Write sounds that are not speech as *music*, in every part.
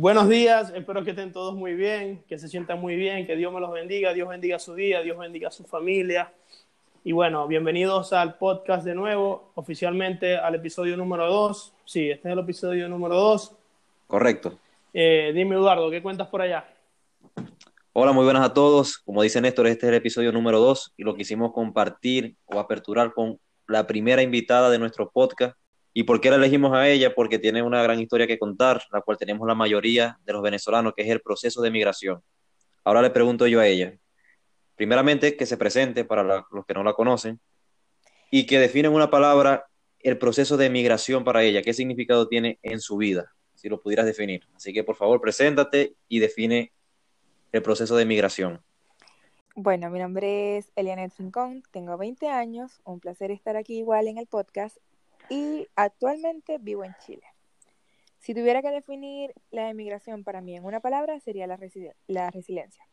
Buenos días, espero que estén todos muy bien, que se sientan muy bien, que Dios me los bendiga, Dios bendiga su día, Dios bendiga su familia. Y bueno, bienvenidos al podcast de nuevo, oficialmente al episodio número 2. Sí, este es el episodio número 2. Correcto. Eh, dime, Eduardo, ¿qué cuentas por allá? Hola, muy buenas a todos. Como dice Néstor, este es el episodio número 2 y lo quisimos compartir o aperturar con la primera invitada de nuestro podcast, ¿Y por qué la elegimos a ella? Porque tiene una gran historia que contar, la cual tenemos la mayoría de los venezolanos, que es el proceso de migración. Ahora le pregunto yo a ella, primeramente, que se presente para los que no la conocen y que define en una palabra el proceso de migración para ella, qué significado tiene en su vida, si lo pudieras definir. Así que por favor, preséntate y define el proceso de migración. Bueno, mi nombre es Eliana Rincón, tengo 20 años, un placer estar aquí igual en el podcast y actualmente vivo en Chile. Si tuviera que definir la emigración para mí en una palabra, sería la, resiliencia.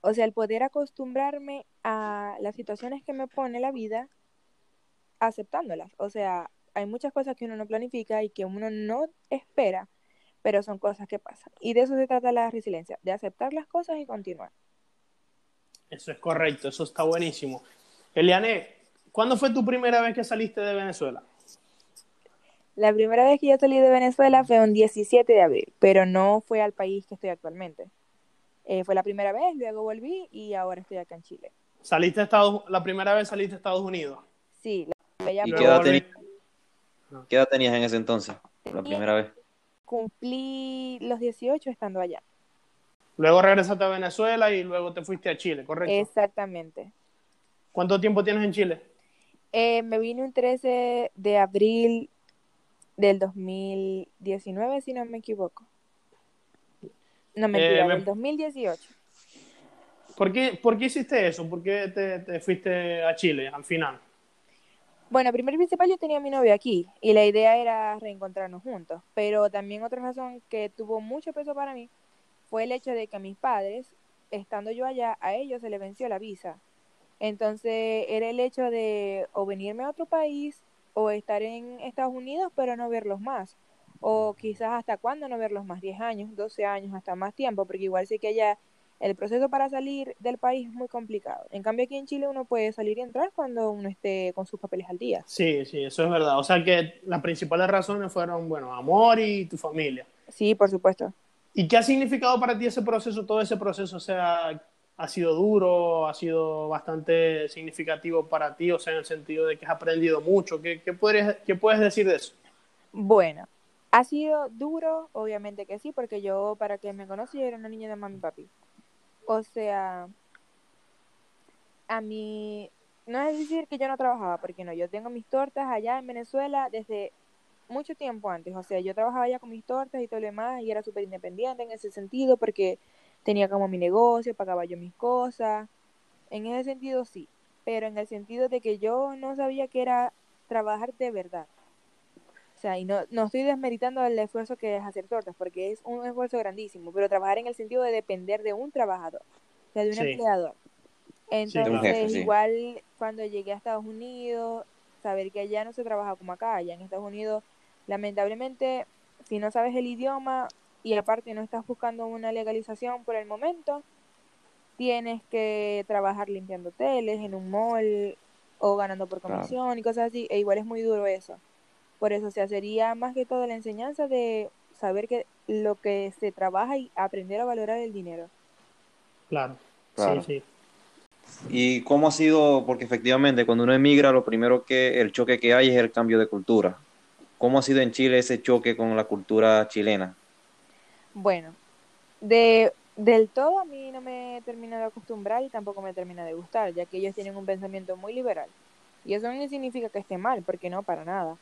O sea, el poder acostumbrarme a las situaciones que me pone la vida, aceptándolas. O sea, hay muchas cosas que uno no planifica y que uno no espera, pero son cosas que pasan. Y de eso se trata la resiliencia, de aceptar las cosas y continuar. Eso es correcto, eso está buenísimo. Eliane, ¿cuándo fue tu primera vez que saliste de Venezuela? La primera vez que yo salí de Venezuela fue un 17 de abril, pero no fue al país que estoy actualmente. Eh, fue la primera vez, luego volví y ahora estoy acá en Chile. ¿Saliste a Estados La primera vez saliste a Estados Unidos? Sí. La ¿Y qué edad, tenías, qué edad tenías en ese entonces, la primera vez? Cumplí los 18 estando allá. Luego regresaste a Venezuela y luego te fuiste a Chile, ¿correcto? Exactamente. ¿Cuánto tiempo tienes en Chile? Eh, me vine un 13 de abril del 2019, si no me equivoco. No, mentira, eh, del 2018. ¿Por qué, ¿Por qué hiciste eso? ¿Por qué te, fuiste a Chile al final? Bueno, primero y principal yo tenía a mi novio aquí y la idea era reencontrarnos juntos, pero también otra razón que tuvo mucho peso para mí fue el hecho de que a mis padres, estando yo allá, a ellos se les venció la visa. Entonces era el hecho de o venirme a otro país o estar en Estados Unidos pero no verlos más. O quizás hasta cuándo no verlos más, 10 años, 12 años, hasta más tiempo, porque igual sé que allá el proceso para salir del país es muy complicado. En cambio aquí en Chile uno puede salir y entrar cuando uno esté con sus papeles al día. Sí, sí, eso es verdad. O sea que las principales razones fueron, bueno, amor y tu familia. Sí, por supuesto. ¿Y qué ha significado para ti ese proceso, todo ese proceso? O sea, ha sido duro, ha sido bastante significativo para ti, o sea, en el sentido de que has aprendido mucho. ¿Qué, qué, puedes, qué puedes decir de eso? Bueno, ha sido duro, obviamente que sí, porque yo, para que me conocí, era una niña de mami y papi. O sea, a mí, no es decir que yo no trabajaba, porque no, yo tengo mis tortas allá en Venezuela desde mucho tiempo antes. O sea, yo trabajaba allá con mis tortas y todo lo demás y era súper independiente en ese sentido porque tenía como mi negocio, pagaba yo mis cosas. En ese sentido sí, pero en el sentido de que yo no sabía que era trabajar de verdad. O sea, y no, no estoy desmeritando el esfuerzo que es hacer tortas, porque es un esfuerzo grandísimo, pero trabajar en el sentido de depender de un trabajador, o sea, de un empleador. Entonces, igual cuando llegué a Estados Unidos, saber que allá no se trabaja como acá, allá en Estados Unidos, lamentablemente, si no sabes el idioma, y aparte no estás buscando una legalización por el momento, tienes que trabajar limpiando hoteles en un mall o ganando por comisión y cosas así, e igual es muy duro eso. Por eso, o sea, sería más que todo la enseñanza de saber que lo que se trabaja y aprender a valorar el dinero. Claro, claro. sí, sí. ¿Y cómo ha sido? Porque efectivamente cuando uno emigra, lo primero que el choque que hay es el cambio de cultura. ¿Cómo ha sido en Chile ese choque con la cultura chilena? Bueno, de, del todo a mí no me termina de acostumbrar y tampoco me termina de gustar, ya que ellos tienen un pensamiento muy liberal. Y eso no significa que esté mal, porque no, para nada.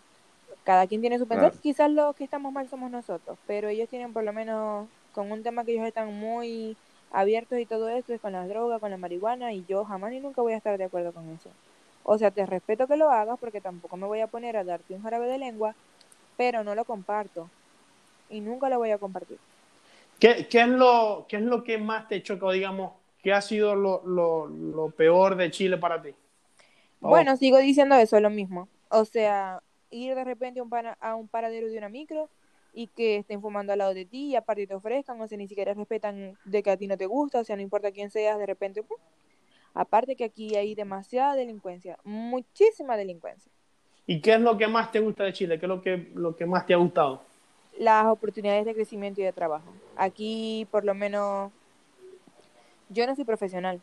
Cada quien tiene su pensamiento. Quizás los que estamos mal somos nosotros, pero ellos tienen por lo menos con un tema que ellos están muy abiertos y todo esto es con las drogas, con la marihuana y yo jamás ni nunca voy a estar de acuerdo con eso. O sea, te respeto que lo hagas porque tampoco me voy a poner a darte un jarabe de lengua, pero no lo comparto y nunca lo voy a compartir. ¿Qué, qué, es lo, ¿Qué es lo que más te chocó, digamos, qué ha sido lo, lo, lo peor de Chile para ti? Bueno, sigo diciendo eso, lo mismo. O sea, ir de repente a un, a un paradero de una micro y que estén fumando al lado de ti y aparte te ofrezcan, o sea, ni siquiera respetan de que a ti no te gusta, o sea, no importa quién seas, de repente, ¡pum! aparte que aquí hay demasiada delincuencia, muchísima delincuencia. ¿Y qué es lo que más te gusta de Chile? ¿Qué es lo que, lo que más te ha gustado? Las oportunidades de crecimiento y de trabajo. Aquí, por lo menos, yo no soy profesional.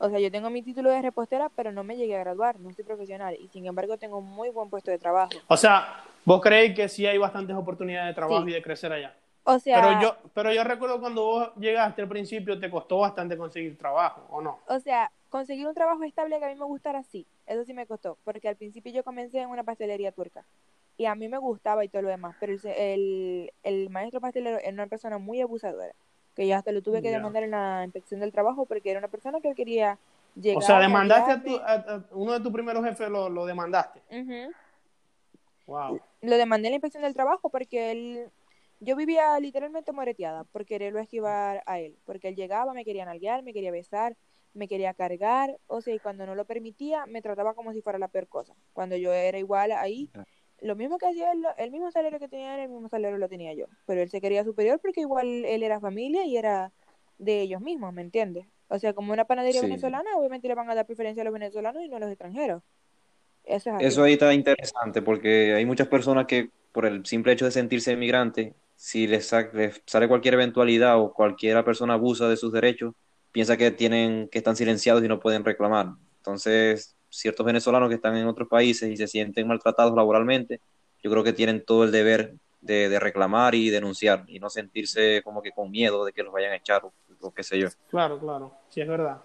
O sea, yo tengo mi título de repostera, pero no me llegué a graduar, no soy profesional. Y sin embargo, tengo un muy buen puesto de trabajo. O sea, ¿vos creéis que sí hay bastantes oportunidades de trabajo Sí. y de crecer allá? O sea, Pero yo, pero yo recuerdo cuando vos llegaste al principio te costó bastante conseguir trabajo, ¿o no? o sea, conseguir un trabajo estable que a mí me gustara, sí. Eso sí me costó, porque al principio yo comencé en una pastelería turca. Y a mí me gustaba y todo lo demás, pero el, el, el maestro pastelero era una persona muy abusadora, que yo hasta lo tuve que Ya. demandar en la inspección del trabajo porque era una persona que él quería llegar O sea, demandaste a, tu, a- a uno de tus primeros jefes, lo, lo demandaste. Wow. Lo demandé en la inspección del trabajo porque él, yo vivía literalmente moreteada por quererlo esquivar a él, porque él llegaba, me quería nalguear, me quería besar, me quería cargar, o sea, y cuando no lo permitía, me trataba como si fuera la peor cosa. Cuando yo era igual ahí, lo mismo que hacía él, el mismo salario que tenía él, el mismo salario lo tenía yo, pero él se quería superior porque igual él era familia y era de ellos mismos, ¿me entiendes? O sea, como una panadería Sí. venezolana, obviamente le van a dar preferencia a los venezolanos y no a los extranjeros. Eso es. Eso ahí está interesante porque hay muchas personas que por el simple hecho de sentirse inmigrante, si les, les sale cualquier eventualidad o cualquiera persona abusa de sus derechos, piensa que tienen que están silenciados y no pueden reclamar. Entonces, ciertos venezolanos que están en otros países y se sienten maltratados laboralmente, yo creo que tienen todo el deber de, de reclamar y denunciar y no sentirse como que con miedo de que los vayan a echar o, o qué sé yo. Claro, claro. Sí, es verdad.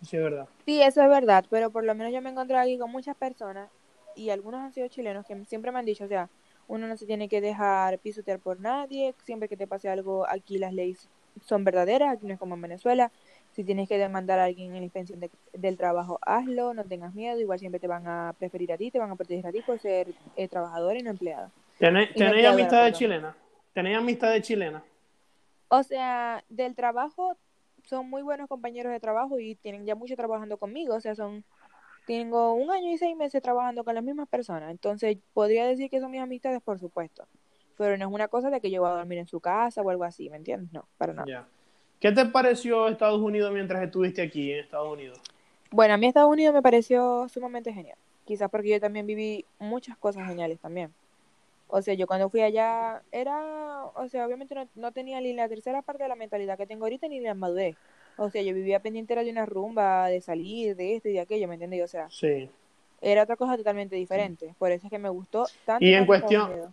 Sí, sí, es verdad. Sí, eso es verdad, pero por lo menos yo me he encontrado aquí con muchas personas y algunos han sido chilenos que siempre me han dicho, o sea, uno no se tiene que dejar pisotear por nadie, siempre que te pase algo, aquí las leyes son verdaderas, aquí no es como en Venezuela, si tienes que demandar a alguien en la inspección de- del trabajo, hazlo, no tengas miedo, igual siempre te van a preferir a ti, te van a proteger a ti por ser eh, trabajador y no empleado. ¿Tenéis amistad de chilena? ¿Tenéis amistad de chilena? O sea, del trabajo son muy buenos compañeros de trabajo y tienen ya mucho trabajando conmigo. O sea, son tengo un año y seis meses trabajando con las mismas personas. Entonces, podría decir que son mis amistades, por supuesto. Pero no es una cosa de que yo voy a dormir en su casa o algo así, ¿me entiendes? No, para nada. Ya. ¿Qué te pareció Estados Unidos mientras estuviste aquí en Estados Unidos? Bueno, a mí Estados Unidos me pareció sumamente genial. Quizás porque yo también viví muchas cosas geniales también. O sea, yo cuando fui allá era, o sea, obviamente no, no tenía ni la tercera parte de la mentalidad que tengo ahorita ni la madurez. O sea, yo vivía pendiente de una rumba, de salir, de esto y de aquello, ¿me entiendes? O sea, Sí. era otra cosa totalmente diferente. Por eso es que me gustó tanto. Y en cuestión-.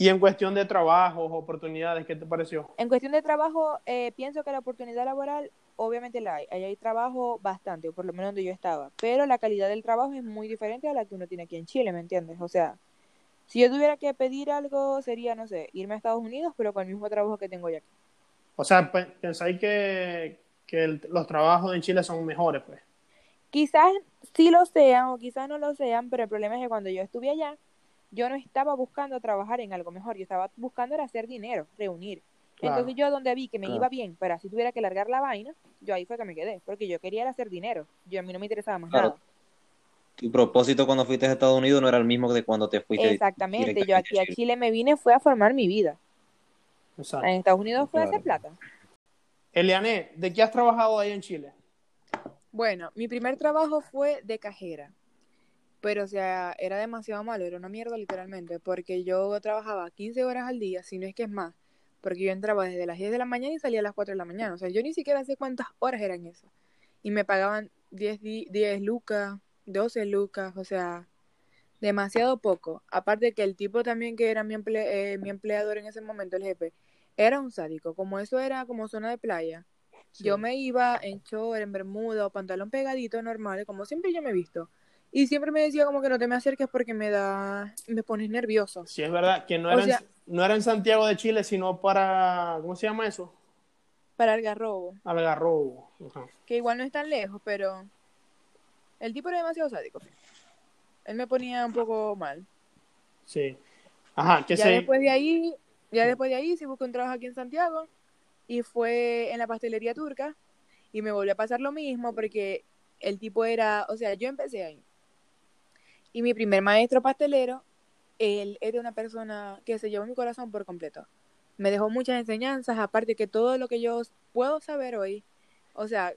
Y en cuestión de trabajos, oportunidades, ¿qué te pareció? En cuestión de trabajo, eh, pienso que la oportunidad laboral, obviamente la hay. Ahí hay trabajo bastante, o por lo menos donde yo estaba. Pero la calidad del trabajo es muy diferente a la que uno tiene aquí en Chile, ¿me entiendes? O sea, si yo tuviera que pedir algo, sería, no sé, irme a Estados Unidos, pero con el mismo trabajo que tengo ya aquí. O sea, pe- pensáis que, que el- los trabajos en Chile son mejores, pues. Quizás sí lo sean o quizás no lo sean, pero el problema es que cuando yo estuve allá, yo no estaba buscando trabajar en algo mejor, yo estaba buscando era hacer dinero, reunir. Claro. Entonces yo donde vi que me Claro. iba bien, pero así tuviera que largar la vaina, yo ahí fue que me quedé, porque yo quería era hacer dinero, yo a mí no me interesaba más Claro. nada. Tu propósito cuando fuiste a Estados Unidos no era el mismo de cuando te fuiste Exactamente, yo aquí a Chile. Chile me vine fue a formar mi vida. Exacto. En Estados Unidos fue a hacer plata. Eliane, ¿de qué has trabajado ahí en Chile? Bueno, mi primer trabajo fue de cajera. Pero, o sea, era demasiado malo, era una mierda literalmente, porque yo trabajaba 15 horas al día, si no es que es más, porque yo entraba desde las 10 de la mañana y salía a las 4 de la mañana. O sea, yo ni siquiera sé cuántas horas eran esas. Y me pagaban 10, di- 10 lucas, 12 lucas, o sea, demasiado poco. Aparte que el tipo también que era mi, emple- eh, mi empleador en ese momento, el jefe, era un sádico. Como eso era como zona de playa, yo me iba en short, en bermuda o pantalón pegadito normal, como siempre yo me he visto. Y siempre me decía como que no te me acerques porque me da, me pones nervioso. Sí, es verdad que no O era, sea- en, no era en Santiago de Chile, sino para, ¿cómo se llama eso? Para Algarrobo, Algarrobo. Ajá. que igual no es tan lejos, pero el tipo era demasiado sádico. Él me ponía un poco mal. Sí. Ajá, que Ya se... después de ahí, ya después de ahí sí busqué un trabajo aquí en Santiago y fue en la pastelería turca y me volvió a pasar lo mismo porque el tipo era, o sea, yo empecé ahí y mi primer maestro pastelero él era una persona que se llevó mi corazón por completo. Me dejó muchas enseñanzas, aparte que todo lo que yo puedo saber hoy, o sea,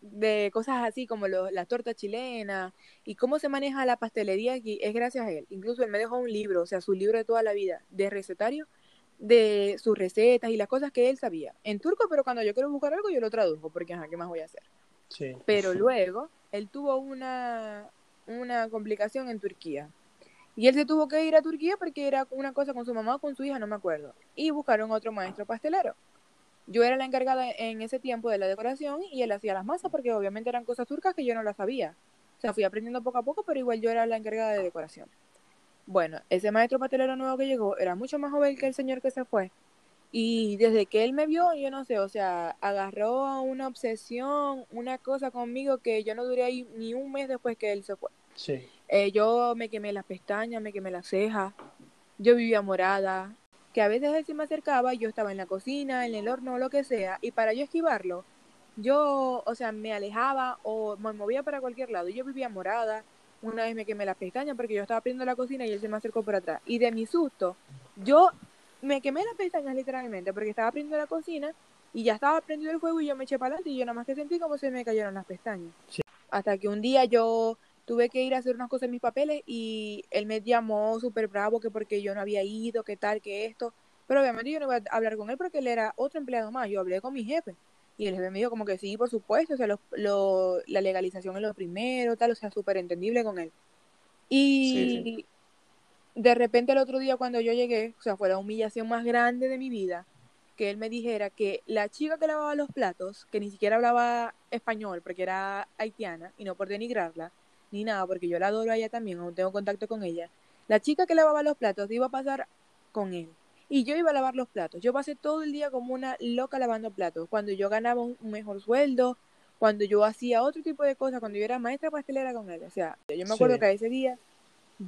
de cosas así como las tortas chilenas y cómo se maneja la pastelería aquí, es gracias a él. Incluso él me dejó un libro, o sea, su libro de toda la vida, de recetario, de sus recetas y las cosas que él sabía. En turco, pero cuando yo quiero buscar algo, yo lo traduzco, porque, ajá, ¿qué más voy a hacer? Sí. Pero luego, él tuvo una, una complicación en Turquía. Y él se tuvo que ir a Turquía porque era una cosa con su mamá o con su hija, no me acuerdo. Y buscaron otro maestro pastelero. Yo era la encargada en ese tiempo de la decoración y él hacía las masas porque obviamente eran cosas turcas que yo no las sabía. O sea, fui aprendiendo poco a poco, pero igual yo era la encargada de decoración. Bueno, ese maestro pastelero nuevo que llegó era mucho más joven que el señor que se fue. Y desde que él me vio, yo no sé, o sea, agarró una obsesión, una cosa conmigo que yo no duré ahí ni un mes después que él se fue. Sí. Eh, yo me quemé las pestañas, me quemé las cejas, yo vivía morada, que a veces él se me acercaba yo estaba en la cocina, en el horno, lo que sea, y para yo esquivarlo, yo, o sea, me alejaba o me movía para cualquier lado. Y yo vivía morada, una vez me quemé las pestañas porque yo estaba abriendo la cocina y él se me acercó por atrás. Y de mi susto, yo me quemé las pestañas literalmente porque estaba abriendo la cocina y ya estaba prendido el fuego y yo me eché para adelante y yo nada más que sentí como se me cayeron las pestañas. Hasta que un día yo tuve que ir a hacer unas cosas en mis papeles y él me llamó súper bravo que porque yo no había ido, que tal, que esto. Pero obviamente yo no iba a hablar con él porque él era otro empleado más. Yo hablé con mi jefe. Y el jefe me dijo como que sí, por supuesto, o sea, lo, la legalización es lo primero, tal, o sea, súper entendible con él. Y de repente el otro día cuando yo llegué, o sea, fue la humillación más grande de mi vida, que él me dijera que la chica que lavaba los platos, que ni siquiera hablaba español porque era haitiana, y no por denigrarla, ni nada, porque yo la adoro a ella también, aún tengo contacto con ella. La chica que lavaba los platos iba a pasar con él. Y yo iba a lavar los platos. Yo pasé todo el día como una loca lavando platos. Cuando yo ganaba un mejor sueldo, cuando yo hacía otro tipo de cosas, cuando yo era maestra pastelera con él. O sea, yo me acuerdo que ese día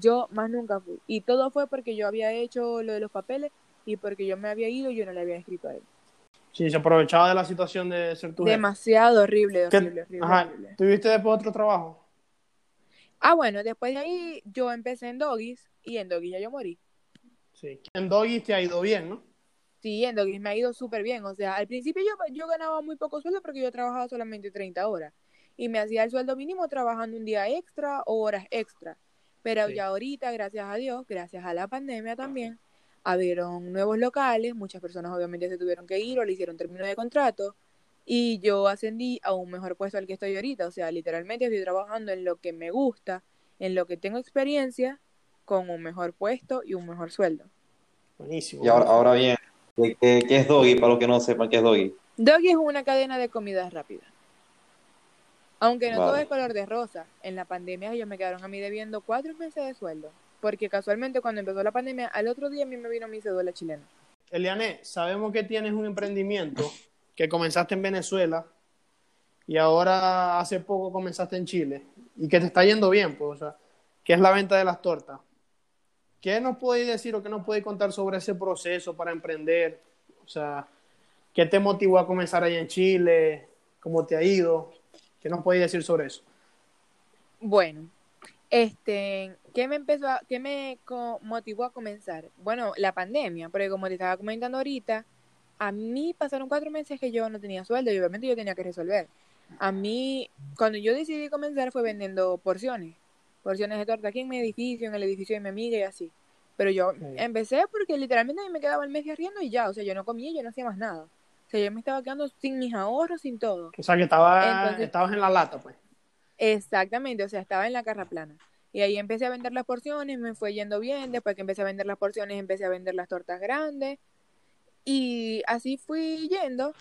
yo más nunca fui. Y todo fue porque yo había hecho lo de los papeles y porque yo me había ido y yo no le había escrito a él. Sí, se aprovechaba de la situación de ser tu Demasiado horrible, horrible, horrible, Ajá. ¿Tuviste después otro trabajo? Ah, bueno, después de ahí yo empecé en Doggies y en Doggies ya yo morí. Sí, en Doggies te ha ido bien, ¿no? Sí, en Doggies me ha ido súper bien. O sea, al principio yo, yo ganaba muy poco sueldo porque yo trabajaba solamente 30 horas. Y me hacía el sueldo mínimo trabajando un día extra o horas extra. Pero ya ahorita, gracias a Dios, gracias a la pandemia también, abrieron nuevos locales, muchas personas obviamente se tuvieron que ir o le hicieron término de contrato y yo ascendí a un mejor puesto al que estoy ahorita. O sea, literalmente estoy trabajando en lo que me gusta, en lo que tengo experiencia, con un mejor puesto y un mejor sueldo. Buenísimo. Y ahora, ahora bien, ¿qué, es Doggy? Para los que no sepan qué es Doggy. Doggy es una cadena de comidas rápidas. Aunque no todo es color de rosa. En la pandemia ellos me quedaron a mí debiendo cuatro meses de sueldo. Porque casualmente cuando empezó la pandemia, al otro día a mí me vino mi cédula chilena. Eliane, sabemos que tienes un emprendimiento que comenzaste en Venezuela y ahora hace poco comenzaste en Chile y que te está yendo bien, pues, o sea, que es la venta de las tortas. ¿Qué nos podéis decir o qué nos podéis contar sobre ese proceso para emprender? O sea, ¿qué te motivó a comenzar ahí en Chile? ¿Cómo te ha ido? ¿Qué nos podéis decir sobre eso? Bueno, este, ¿qué me empezó a, qué me motivó a comenzar? Bueno, la pandemia, porque como te estaba comentando ahorita, a mí pasaron cuatro meses que yo no tenía sueldo y obviamente yo tenía que resolver. A mí, cuando yo decidí comenzar fue vendiendo porciones, porciones de torta aquí en mi edificio, en el edificio de mi amiga y así. Pero yo empecé porque literalmente a mí me quedaba el mes de arriendo y ya, o sea, yo no comía, yo no hacía más nada. Sea, yo me estaba quedando sin mis ahorros, sin todo. O sea, que estaba, estabas en la lata, pues. Exactamente, o sea, estaba en la carra plana. Y ahí empecé a vender las porciones, me fue yendo bien. Después que empecé a vender las porciones, empecé a vender las tortas grandes. Y así fui yendo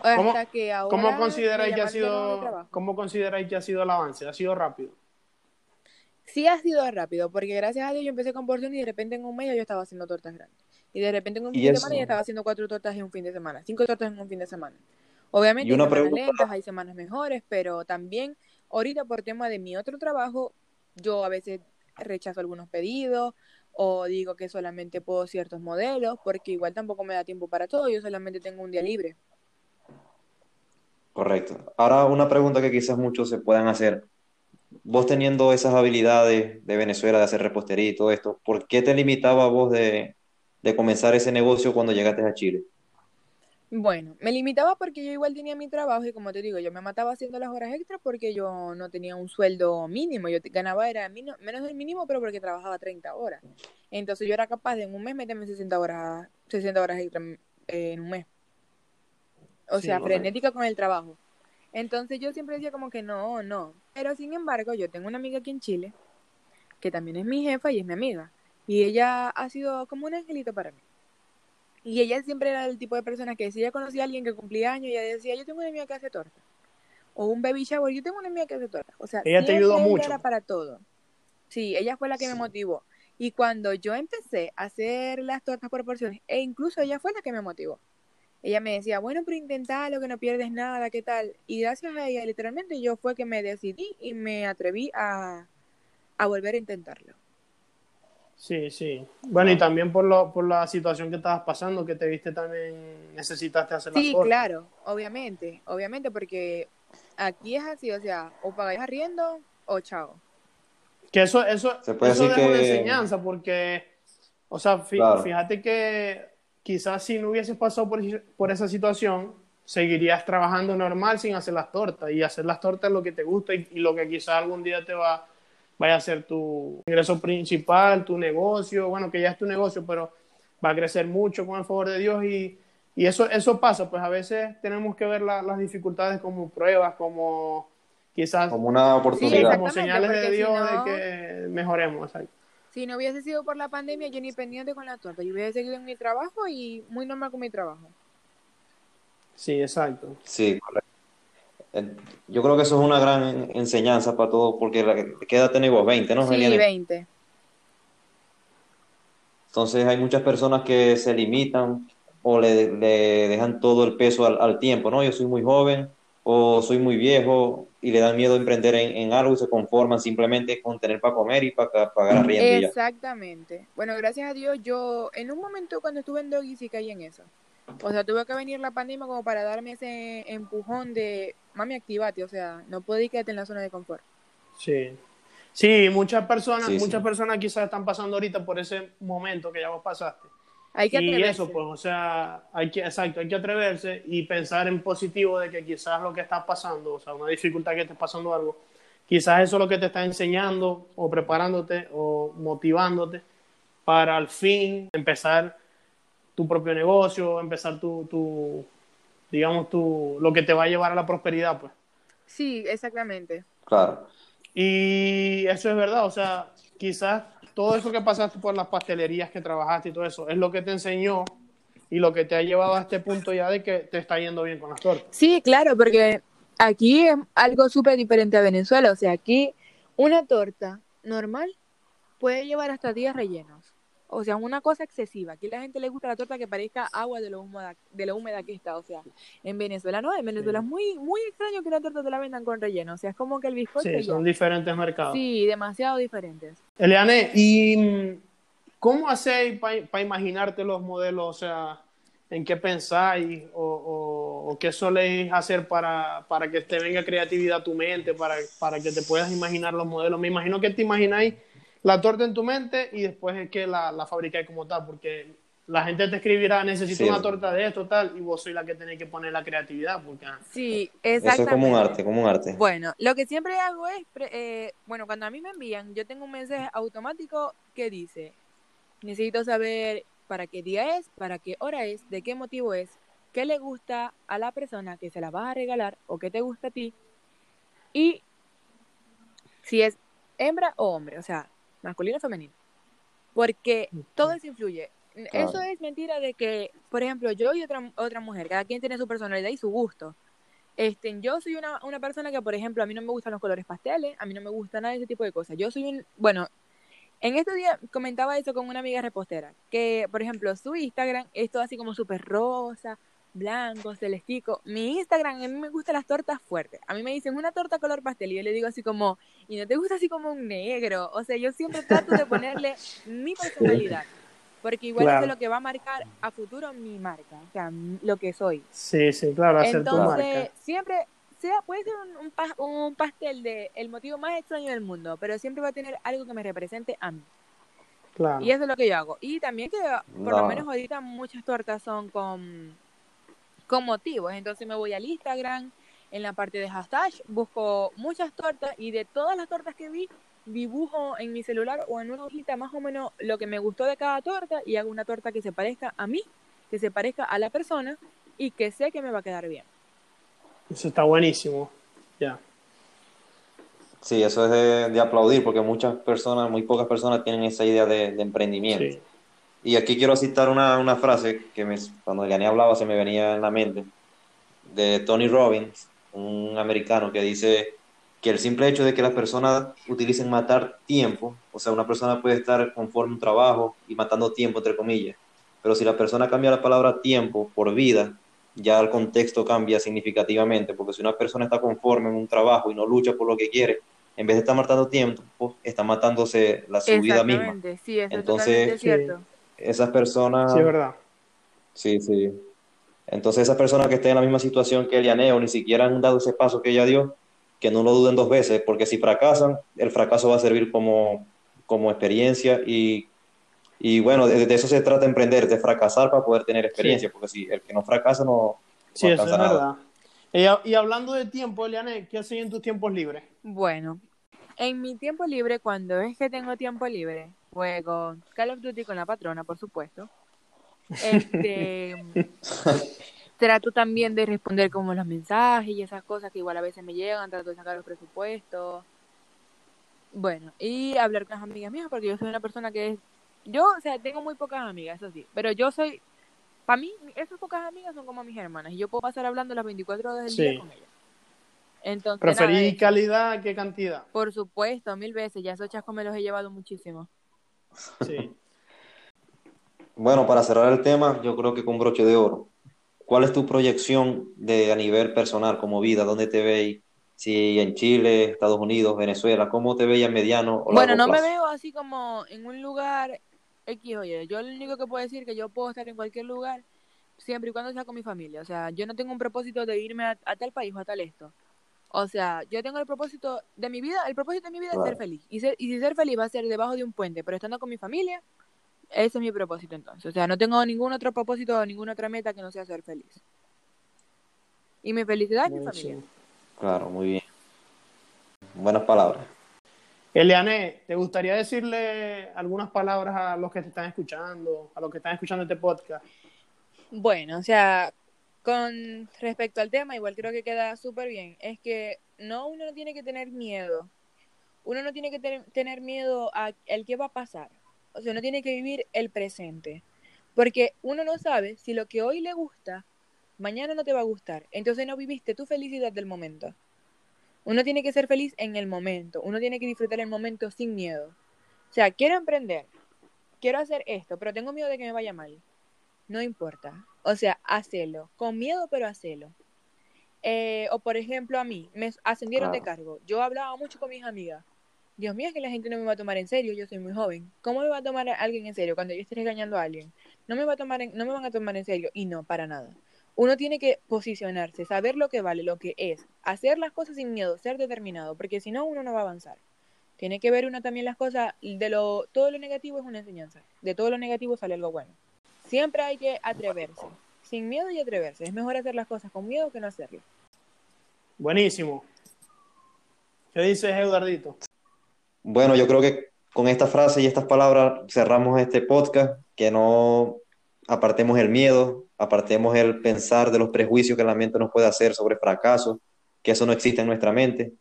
hasta que ahora ¿Cómo consideráis que ha sido cómo consideráis que ha sido el avance? ¿Ha sido rápido? Sí ha sido rápido, porque gracias a Dios yo empecé con porciones y de repente en un mes yo estaba haciendo tortas grandes. Y de repente en un fin de semana ya estaba haciendo cuatro tortas en un fin de semana, cinco tortas en un fin de semana. Obviamente hay semanas lentas, hay semanas mejores, pero también ahorita por tema de mi otro trabajo, yo a veces rechazo algunos pedidos o digo que solamente puedo ciertos modelos, porque igual tampoco me da tiempo para todo, yo solamente tengo un día libre. Correcto. Ahora una pregunta que quizás muchos se puedan hacer. vos teniendo esas habilidades de Venezuela, de hacer repostería y todo esto, ¿por qué te limitaba vos de, de comenzar ese negocio cuando llegaste a Chile? Bueno, me limitaba porque yo igual tenía mi trabajo y como te digo, yo me mataba haciendo las horas extras porque yo no tenía un sueldo mínimo, yo ganaba era menos del mínimo, pero porque trabajaba 30 horas. Entonces yo era capaz de en un mes meterme 60 horas, 60 horas extras en un mes. O sea, frenética con el trabajo. Entonces yo siempre decía como que no, no. Pero sin embargo, yo tengo una amiga aquí en Chile, que también es mi jefa y es mi amiga. Y ella ha sido como un angelito para mí. Y ella siempre era el tipo de persona que si ella conocía a alguien que cumplía años, ella decía, yo tengo una amiga que hace torta. O un baby shower, yo tengo una amiga que hace torta. O sea, ella te ayudó mucho. Era para todo. Sí, ella fue la que me motivó. Y cuando yo empecé a hacer las tortas por porciones, e incluso ella fue la que me motivó. Ella me decía, bueno, pero intentalo, que no pierdes nada, ¿qué tal? Y gracias a ella, literalmente, yo fue que me decidí y me atreví a, a volver a intentarlo. Sí, sí. Bueno, y también por, lo, por la situación que estabas pasando, que te viste también, necesitaste hacer Sí, claro, obviamente, obviamente, porque aquí es así, o sea, o pagáis arriendo o chao. Que eso, eso, eso es una enseñanza, porque, o sea, fíjate que quizás si no hubieses pasado por, por, esa situación, seguirías trabajando normal sin hacer las tortas, y hacer las tortas es lo que te gusta y, y lo que quizás algún día te va vaya a ser tu ingreso principal, tu negocio, bueno, que ya es tu negocio, pero va a crecer mucho con el favor de Dios y, y eso, eso pasa, pues a veces tenemos que ver las dificultades como pruebas, como quizás... Como una oportunidad. como señales de Dios de que mejoremos. Si no hubiese sido por la pandemia, yo ni pendiente con la torta, yo hubiese seguido en mi trabajo y muy normal con mi trabajo. Sí, exacto. Sí, correcto. Yo creo que eso es una gran enseñanza para todos, porque la, ¿qué edad tenés vos? 20, ¿no? Sí, 20. Entonces hay muchas personas que se limitan o le, dejan todo el peso al, tiempo, ¿no? Yo soy muy joven o soy muy viejo y le dan miedo a emprender en, algo y se conforman simplemente con tener para comer y para pagar arriendo. Exactamente. Bueno, gracias a Dios, yo en un momento cuando estuve en Doggy sí caí en eso. O sea, tuve que venir la pandemia como para darme ese empujón de, mami, activate, o sea, no puedes quedarte en la zona de confort. Sí. Sí, muchas personas, muchas personas quizás están pasando ahorita por ese momento que ya vos pasaste. Hay que atreverse. Y eso, pues, o sea, hay que, exacto, hay que atreverse y pensar en positivo de que quizás lo que está pasando, o sea, una dificultad que esté pasando algo, quizás eso es lo que te está enseñando o preparándote o motivándote para al fin empezar tu propio negocio, empezar tu, tu, digamos, tu, lo que te va a llevar a la prosperidad, pues. Sí, exactamente. Claro. Y eso es verdad, o sea, quizás todo eso que pasaste por las pastelerías que trabajaste y todo eso, es lo que te enseñó y lo que te ha llevado a este punto ya de que te está yendo bien con las tortas. Sí, claro, porque aquí es algo súper diferente a Venezuela, o sea, aquí una torta normal puede llevar hasta 10 rellenos. O sea, una cosa excesiva. Aquí la gente le gusta la torta que parezca agua de lo húmeda, de lo húmeda que está. O sea, en Venezuela no, en Venezuela es muy, muy extraño que una torta te la vendan con relleno. O sea, es como que el bizcocho. Sí, son diferentes mercados. Sí, demasiado diferentes. Eliane, ¿y cómo hacéis para imaginarte los modelos? O sea, ¿en qué pensáis? ¿O, qué soléis hacer para, para que te venga creatividad a tu mente? Para, para que te puedas imaginar los modelos. Me imagino que te imagináis la torta en tu mente y después es que la, la fabricáis como tal, porque la gente te escribirá, necesito una torta de esto, tal, y vos sois la que tenéis que poner la creatividad. Porque, ah. sí, exactamente. Eso es como un arte, como un arte. Bueno, lo que siempre hago es, eh, bueno, cuando a mí me envían, yo tengo un mensaje automático que dice, necesito saber para qué día es, para qué hora es, de qué motivo es, qué le gusta a la persona que se la vas a regalar o qué te gusta a ti, y si es hembra o hombre, o sea, masculino o femenino. Porque todo eso influye. Eso es mentira de que, por ejemplo, yo y otra, otra mujer, cada quien tiene su personalidad y su gusto. Este, yo soy una, una persona que, por ejemplo, a mí no me gustan los colores pasteles, a mí no me gusta nada de ese tipo de cosas. Yo soy un, bueno, en este día comentaba eso con una amiga repostera, que, por ejemplo, su Instagram es todo así como súper rosa, blanco, celestico. Mi Instagram, a mí me gustan las tortas fuertes. A mí me dicen una torta color pastel y yo le digo así como, ¿y no te gusta así como un negro? O sea, yo siempre trato de ponerle mi personalidad. Porque igual eso es lo que va a marcar a futuro mi marca, o sea, lo que soy. Sí, sí, claro, hacer Entonces, tu marca. siempre sea, puede ser un, un, pastel de el motivo más extraño del mundo, pero siempre va a tener algo que me represente a mí. Claro. Y eso es lo que yo hago. Y también que por lo menos ahorita muchas tortas son con, con motivos. Entonces me voy al Instagram, en la parte de hashtag, busco muchas tortas y de todas las tortas que vi, dibujo en mi celular o en una hojita más o menos lo que me gustó de cada torta y hago una torta que se parezca a mí, que se parezca a la persona y que sé que me va a quedar bien. Eso está buenísimo, ya. Sí, eso es de, aplaudir porque muchas personas, muy pocas personas tienen esa idea de, emprendimiento. Y aquí quiero citar una, una frase que me, cuando Eliane hablaba se me venía en la mente, de Tony Robbins, un americano que dice que el simple hecho de que las personas utilicen matar tiempo, o sea, una persona puede estar conforme a un trabajo y matando tiempo, entre comillas, pero si la persona cambia la palabra tiempo por vida, ya el contexto cambia significativamente, porque si una persona está conforme en un trabajo y no lucha por lo que quiere, en vez de estar matando tiempo, está matándose la su vida misma. Sí, Entonces, cierto. Esas personas... Sí, es verdad. Sí, sí. Entonces esas personas que estén en la misma situación que Eliane o ni siquiera han dado ese paso que ella dio, que no lo duden dos veces, porque si fracasan, el fracaso va a servir como, como experiencia y, y bueno, de, eso se trata de emprender, de fracasar para poder tener experiencia, porque si el que no fracasa no... Sí, eso es verdad. Y, hablando de tiempo, Eliane, ¿qué haces en tus tiempos libres? Bueno, en mi tiempo libre, cuando es que tengo tiempo libre, juego Call of Duty con la patrona, por supuesto. Este, *laughs* trato también de responder como los mensajes y esas cosas que igual a veces me llegan, trato de sacar los presupuestos. Bueno, y hablar con las amigas mías, porque yo soy una persona que es... Yo, o sea, tengo muy pocas amigas, eso sí, pero yo soy... Para mí, esas pocas amigas son como mis hermanas, y yo puedo pasar hablando las 24 horas del día con ellas. Entonces, ¿Preferí calidad que cantidad? Por supuesto, mil veces. Ya esos chascos me los he llevado muchísimo. Sí. bueno, para cerrar el tema, yo creo que con broche de oro. ¿Cuál es tu proyección de a nivel personal como vida? ¿Dónde te veis? Si en Chile, Estados Unidos, Venezuela, ¿cómo te veis mediano o Bueno, no me veo así como en un lugar X, oye, yo lo único que puedo decir es que yo puedo estar en cualquier lugar siempre y cuando sea con mi familia. O sea, yo no tengo un propósito de irme a, tal país o a tal esto. O sea, yo tengo el propósito de mi vida, el propósito de mi vida es ser feliz. Y, ser, y si ser feliz va a ser debajo de un puente, pero estando con mi familia, ese es mi propósito entonces. O sea, no tengo ningún otro propósito o ninguna otra meta que no sea ser feliz. Y mi felicidad es mi familia. Claro, muy bien. Buenas palabras. Eliane, ¿te gustaría decirle algunas palabras a los que te están escuchando, a los que están escuchando este podcast? Bueno, o sea, con respecto al tema, igual creo que queda súper bien, es que no uno no tiene que tener miedo. Uno no tiene que tener miedo a el qué va a pasar. O sea, uno tiene que vivir el presente. Porque uno no sabe si lo que hoy le gusta, mañana no te va a gustar. Entonces no viviste tu felicidad del momento. Uno tiene que ser feliz en el momento. Uno tiene que disfrutar el momento sin miedo. O sea, quiero emprender. Quiero hacer esto, pero tengo miedo de que me vaya mal. No importa. O sea, hacelo. Con miedo, pero hacelo. Eh, o por ejemplo, a mí, me ascendieron de cargo. Yo hablaba mucho con mis amigas. Dios mío, es que la gente no me va a tomar en serio, yo soy muy joven. ¿Cómo me va a tomar alguien en serio cuando yo esté engañando a alguien? No me, va a tomar no me van a tomar en serio. Y no, para nada. Uno tiene que posicionarse, saber lo que vale, lo que es, hacer las cosas sin miedo, ser determinado, porque si no, uno no va a avanzar. Tiene que ver uno también las cosas, de lo, todo lo negativo es una enseñanza, de todo lo negativo sale algo bueno. Siempre hay que atreverse, sin miedo y atreverse. Es mejor hacer las cosas con miedo que no hacerlo. Buenísimo. ¿Qué dices, Eduardito? Bueno, yo creo que con esta frase y estas palabras cerramos este podcast, que no apartemos el miedo, apartemos el pensar de los prejuicios que la mente nos puede hacer sobre fracaso, que eso no existe en nuestra mente,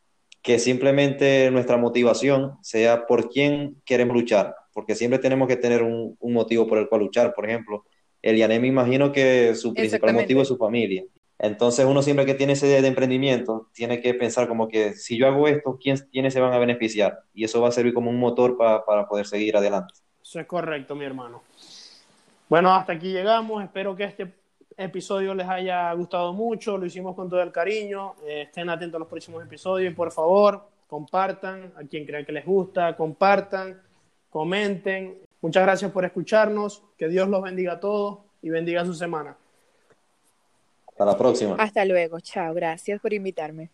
que simplemente nuestra motivación sea por quién queremos luchar, porque siempre tenemos que tener un, motivo por el cual luchar. Por ejemplo, Eliane me imagino que su principal motivo es su familia. Entonces uno siempre que tiene ese de emprendimiento tiene que pensar como que si yo hago esto, ¿quiénes se van a beneficiar? Y eso va a servir como un motor para poder seguir adelante. Eso es correcto, mi hermano. Bueno, hasta aquí llegamos. Espero que este episodio les haya gustado mucho. Lo hicimos con todo el cariño. Eh, estén atentos a los próximos episodios y por favor, compartan a quien crea que les gusta, compartan, comenten. Muchas gracias por escucharnos. Que Dios los bendiga a todos y bendiga su semana. Hasta la próxima. Hasta luego, chao, gracias por invitarme.